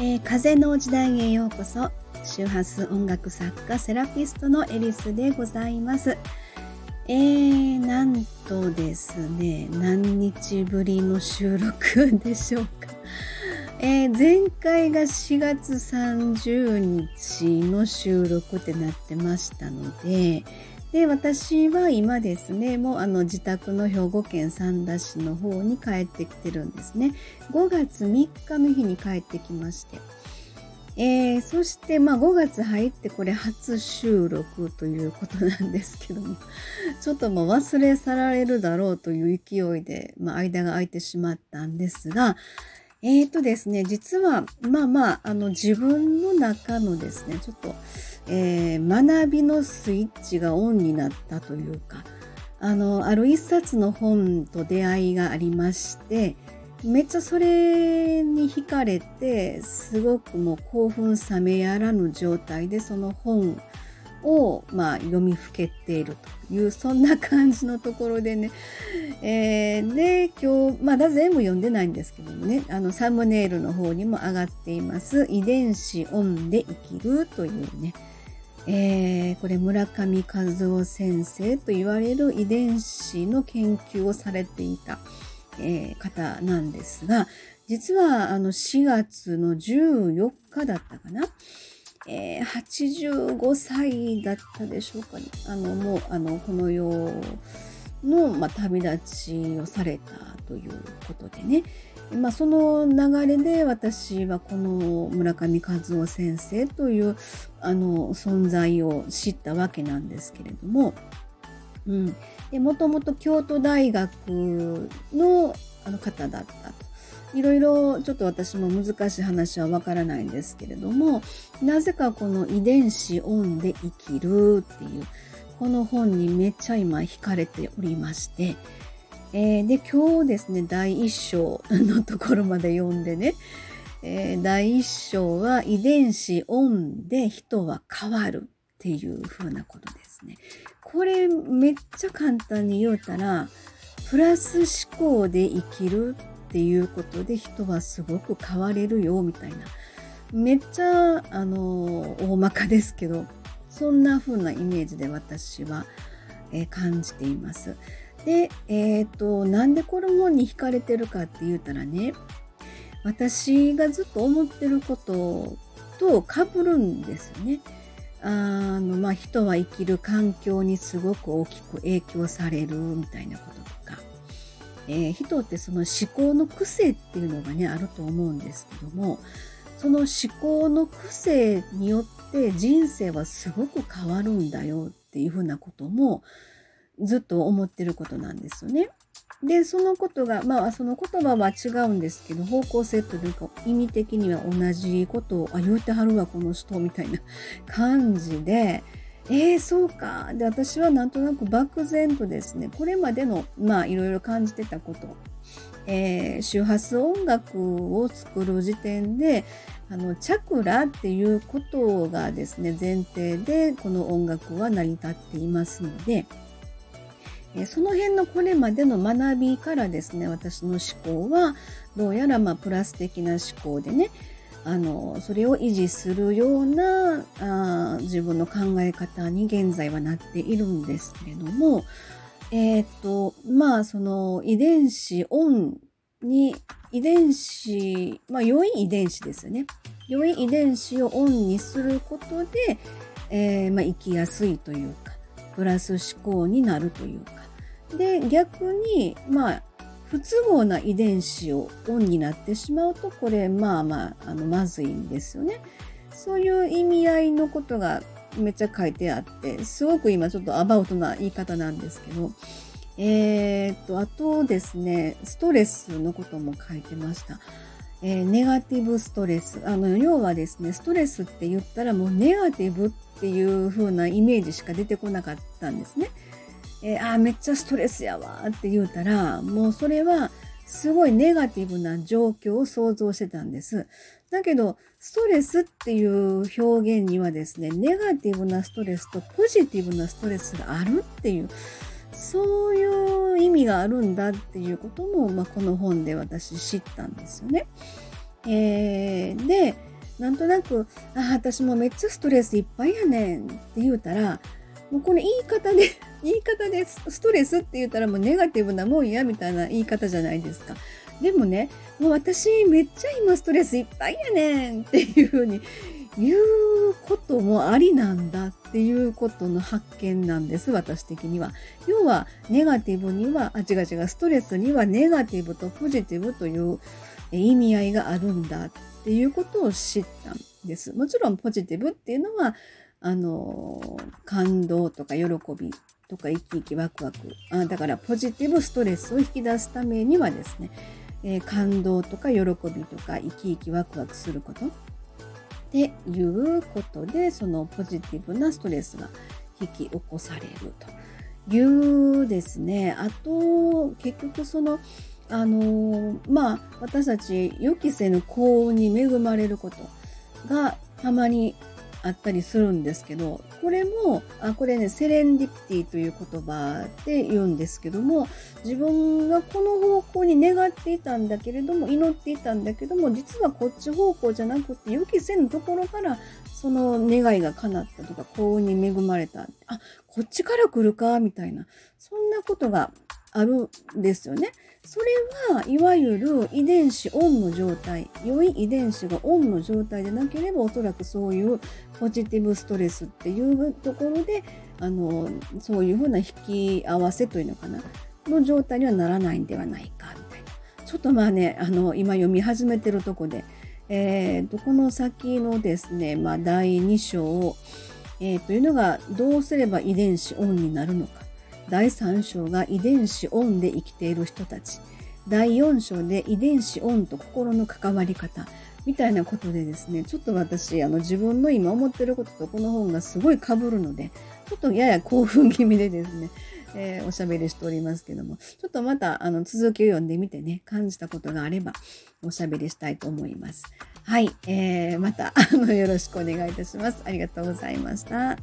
えー、風の時代へようこそ。周波数音楽作家セラピストのエリスでございます。えー、なんとですね何日ぶりの収録でしょうか。えー、前回が4月30日の収録ってなってましたので、で、私は今ですね、もうあの自宅の兵庫県三田市の方に帰ってきてるんですね。5月3日の日に帰ってきまして。えー、そして、まあ、5月入ってこれ初収録ということなんですけども、ちょっともう忘れ去られるだろうという勢いで、まあ、間が空いてしまったんですが、えーとですね、実は、まあまあ、あの自分の中のですね、ちょっと、えー、学びのスイッチがオンになったというかあのある一冊の本と出会いがありましてめっちゃそれに惹かれてすごくもう興奮冷めやらぬ状態でその本を、まあ、読みふけているというそんな感じのところでね、えー、で今日まだ全部読んでないんですけどもねあのサムネイルの方にも上がっています「遺伝子オンで生きる」というね。えー、これ村上和夫先生と言われる遺伝子の研究をされていた、えー、方なんですが実はあの4月の14日だったかな、えー、85歳だったでしょうかね。あのもうあのこの世の、まあ、旅立ちをされたということでね、まあ、その流れで私はこの村上和夫先生というあの存在を知ったわけなんですけれども、もともと京都大学のあの方だったと。いろいろちょっと私も難しい話はわからないんですけれどもなぜかこの遺伝子オンで生きるっていうこの本にめっちゃ今惹かれておりましてえー、で今日ですね第1章のところまで読んでね、えー、第1章は遺伝子オンで人は変わるっていう風なことですね。これめっちゃ簡単に言うたらプラス思考で生きるっていうことで人はすごく変われるよみたいなめっちゃあの大まかですけどそんな風なイメージで私は、えー、感じています。で、えっ、ー、と、なんでこの本に惹かれてるかって言うたらね、私がずっと思ってることとかぶるんですよね。あの、まあ、人は生きる環境にすごく大きく影響されるみたいなこととか、えー、人ってその思考の癖っていうのがね、あると思うんですけども、その思考の癖によって人生はすごく変わるんだよっていうふうなことも、ずっと思ってることなんですよね。で、そのことが、まあ、その言葉は違うんですけど、方向性というか、意味的には同じことを、あ、言うてはるわ、この人、みたいな感じで、えー、そうか。で、私はなんとなく漠然とですね、これまでの、まあ、いろいろ感じてたこと、えー、周波数音楽を作る時点で、あの、チャクラっていうことがですね、前提で、この音楽は成り立っていますので、その辺のこれまでの学びからですね私の思考はどうやらまプラス的な思考でねあのそれを維持するようなあ自分の考え方に現在はなっているんですけれどもえっ、とまあその遺伝子オンに遺伝子まあ良い遺伝子ですよね。良い遺伝子をオンにすることで、えー、まあ、生きやすいというかプラス思考になるというかで逆にまあ不都合な遺伝子をオンになってしまうとこれまあまああのまずいんですよね。そういう意味合いのことがめっちゃ書いてあってすごく今ちょっとアバウトな言い方なんですけどえー、っとあとですねストレスのことも書いてました。えー、ネガティブストレスあの要はですねストレスって言ったらもうネガティブっていう風なイメージしか出てこなかったんですね。えー、あめっちゃストレスやわって言うたら、もうそれはすごいネガティブな状況を想像してたんです。だけど、ストレスっていう表現にはですね、ネガティブなストレスとポジティブなストレスがあるっていう、そういう意味があるんだっていうことも、まあ、この本で私知ったんですよね。えー、で、なんとなく、あ、私もめっちゃストレスいっぱいやねんって言うたら、もうこれ言い方で、言い方でストレスって言ったらもうネガティブなもんやみたいな言い方じゃないですか。でもね、もう私めっちゃ今ストレスいっぱいやねんっていうふうに言うこともありなんだっていうことの発見なんです、私的には。要は、ネガティブには、あ、違う違う、ストレスにはネガティブとポジティブという意味合いがあるんだっていうことを知ったんです。もちろんポジティブっていうのは、あの、感動とか喜びとか生き生きワクワク。あだからポジティブストレスを引き出すためにはですね、えー、感動とか喜びとか生き生きワクワクすることっていうことでそのポジティブなストレスが引き起こされるというですね。あと結局そのあのまあ私たち予期せぬ幸運に恵まれることがたまにあったりするんですけどこれもあこれねセレンディピティという言葉で言うんですけども自分がこの方向に願っていたんだけれども祈っていたんだけども実はこっち方向じゃなくて予期せぬところからその願いが叶ったとか幸運に恵まれたあこっちから来るかみたいなそんなことがあるんですよね。それはいわゆる遺伝子オンの状態良い遺伝子がオンの状態でなければおそらくそういうポジティブストレスっていうところであのそういうふうな引き合わせというのかなの状態にはならないんではないかみたいなちょっとまあねあの今読み始めてるとこで、えー、この先のですね、まあ、第2章、えー、というのがどうすれば遺伝子オンになるのか。第3章が遺伝子オンで生きている人たち。第4章で遺伝子オンと心の関わり方。みたいなことでですねちょっと私あの自分の今思ってることとこの本がすごい被るのでちょっとやや興奮気味でですね、えー、おしゃべりしておりますけどもちょっとまたあの続きを読んでみてね感じたことがあればおしゃべりしたいと思います。はい、えー、また あのよろしくお願いいたします。ありがとうございました。